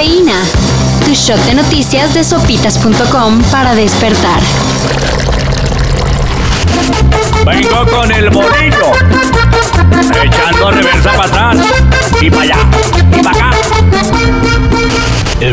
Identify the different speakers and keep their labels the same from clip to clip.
Speaker 1: Tu shot de noticias de sopitas.com para despertar.
Speaker 2: Vengo con el bolillo. Echando reversa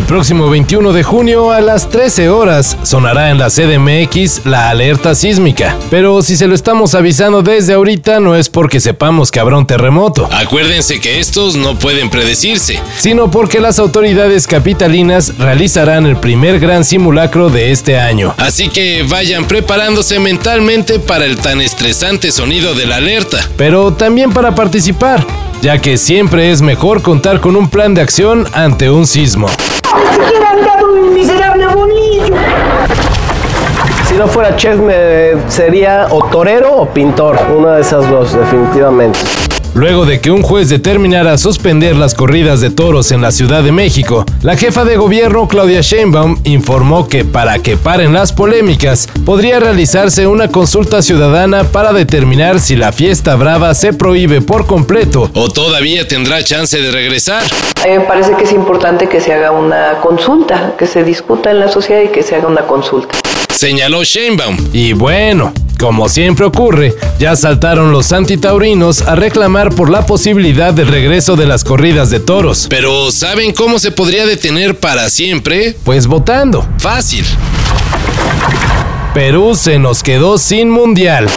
Speaker 3: próximo 21 de junio a las 13 horas sonará en la CDMX la alerta sísmica. Pero si se lo estamos avisando desde ahorita no es porque sepamos que habrá un terremoto.
Speaker 4: Acuérdense que estos no pueden predecirse.
Speaker 3: Sino porque las autoridades capitalinas realizarán el primer gran simulacro de este año.
Speaker 4: Así que vayan preparándose mentalmente para el tan estresante sonido de la alerta.
Speaker 3: Pero también para participar ya que siempre es mejor contar con un plan de acción ante un sismo.
Speaker 5: Si no fuera chef, me sería o torero o pintor. Una de esas dos, definitivamente.
Speaker 3: Luego de que un juez determinara suspender las corridas de toros en la Ciudad de México, la jefa de gobierno Claudia Sheinbaum informó que para que paren las polémicas, podría realizarse una consulta ciudadana para determinar si la fiesta brava se prohíbe por completo
Speaker 4: o todavía tendrá chance de regresar.
Speaker 6: A mí me parece que es importante que se haga una consulta, que se discuta en la sociedad y que se haga una consulta.
Speaker 4: Señaló Sheinbaum.
Speaker 3: Y bueno, como siempre ocurre, ya saltaron los antitaurinos a reclamar por la posibilidad del regreso de las corridas de toros.
Speaker 4: Pero ¿saben cómo se podría detener para siempre?
Speaker 3: Pues votando.
Speaker 4: Fácil.
Speaker 3: Perú se nos quedó sin mundial.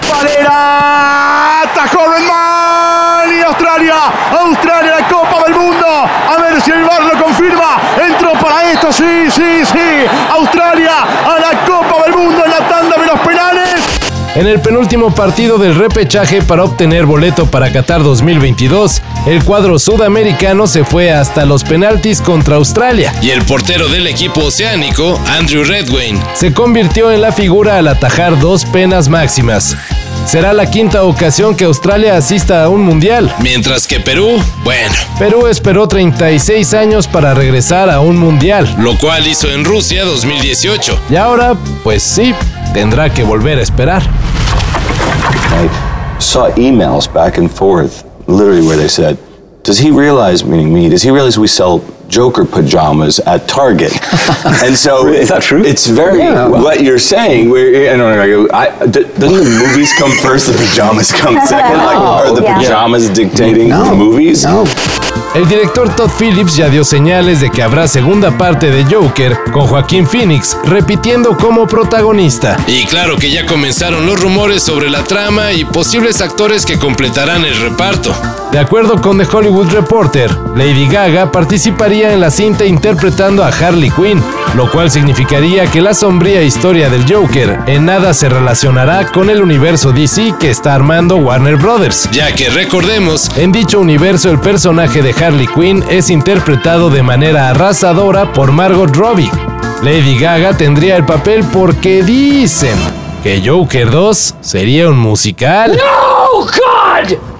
Speaker 7: y Australia, Australia la Copa del Mundo. A ver si el bar lo confirma. Entró para esto, sí, sí, sí. Australia a la Copa del Mundo en la tanda de los penales.
Speaker 3: En el penúltimo partido del repechaje para obtener boleto para Qatar 2022, el cuadro sudamericano se fue hasta los penaltis contra Australia.
Speaker 4: Y el portero del equipo oceánico, Andrew Redwayne,
Speaker 3: se convirtió en la figura al atajar dos penas máximas. Será la quinta ocasión que Australia asista a un mundial.
Speaker 4: Mientras que Perú, bueno.
Speaker 3: Perú esperó 36 años para regresar a un mundial.
Speaker 4: Lo cual hizo en Rusia 2018.
Speaker 3: Y ahora, pues sí, tendrá que volver a esperar.
Speaker 8: I saw emails back and forth, literally where they said, Does he realize, meaning me, does he realize we sell Joker pajamas at Target? and so
Speaker 9: is that true?
Speaker 8: It's very yeah, well, what you're saying. Where, and I, I, doesn't the movies come first, the pajamas come second? Like, are the pajamas dictating no, the movies?
Speaker 9: No.
Speaker 3: El director Todd Phillips ya dio señales de que habrá segunda parte de Joker con Joaquín Phoenix repitiendo como protagonista.
Speaker 4: Y claro que ya comenzaron los rumores sobre la trama y posibles actores que completarán el reparto.
Speaker 3: De acuerdo con The Hollywood Reporter, Lady Gaga participaría en la cinta interpretando a Harley Quinn, lo cual significaría que la sombría historia del Joker en nada se relacionará con el universo DC que está armando Warner Brothers.
Speaker 4: Ya que recordemos,
Speaker 3: en dicho universo el personaje de Harley Quinn es interpretado de manera arrasadora por Margot Robbie. Lady Gaga tendría el papel porque dicen que Joker 2 sería un musical.
Speaker 10: ¡No, God!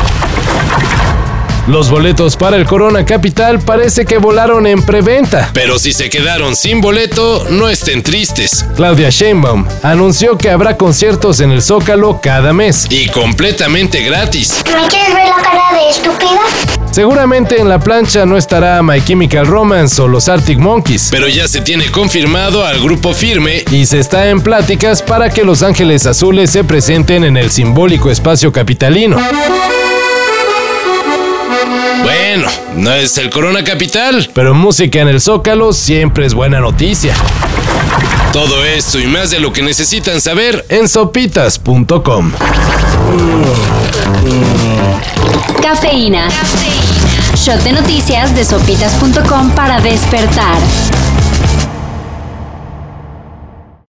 Speaker 3: Los boletos para el Corona Capital parece que volaron en preventa.
Speaker 4: Pero si se quedaron sin boleto, no estén tristes.
Speaker 3: Claudia Sheinbaum anunció que habrá conciertos en el Zócalo cada mes.
Speaker 4: Y completamente gratis.
Speaker 11: ¿Me quieres ver la cara de estúpida?
Speaker 3: Seguramente en la plancha no estará My Chemical Romance o los Arctic Monkeys.
Speaker 4: Pero ya se tiene confirmado al grupo firme
Speaker 3: y se está en pláticas para que Los Ángeles Azules se presenten en el simbólico espacio capitalino.
Speaker 4: Bueno, no es el Corona Capital.
Speaker 3: Pero música en el Zócalo siempre es buena noticia.
Speaker 4: Todo esto y más de lo que necesitan saber
Speaker 3: en sopitas.com.
Speaker 1: Cafeína. Shot de noticias de sopitas.com para despertar.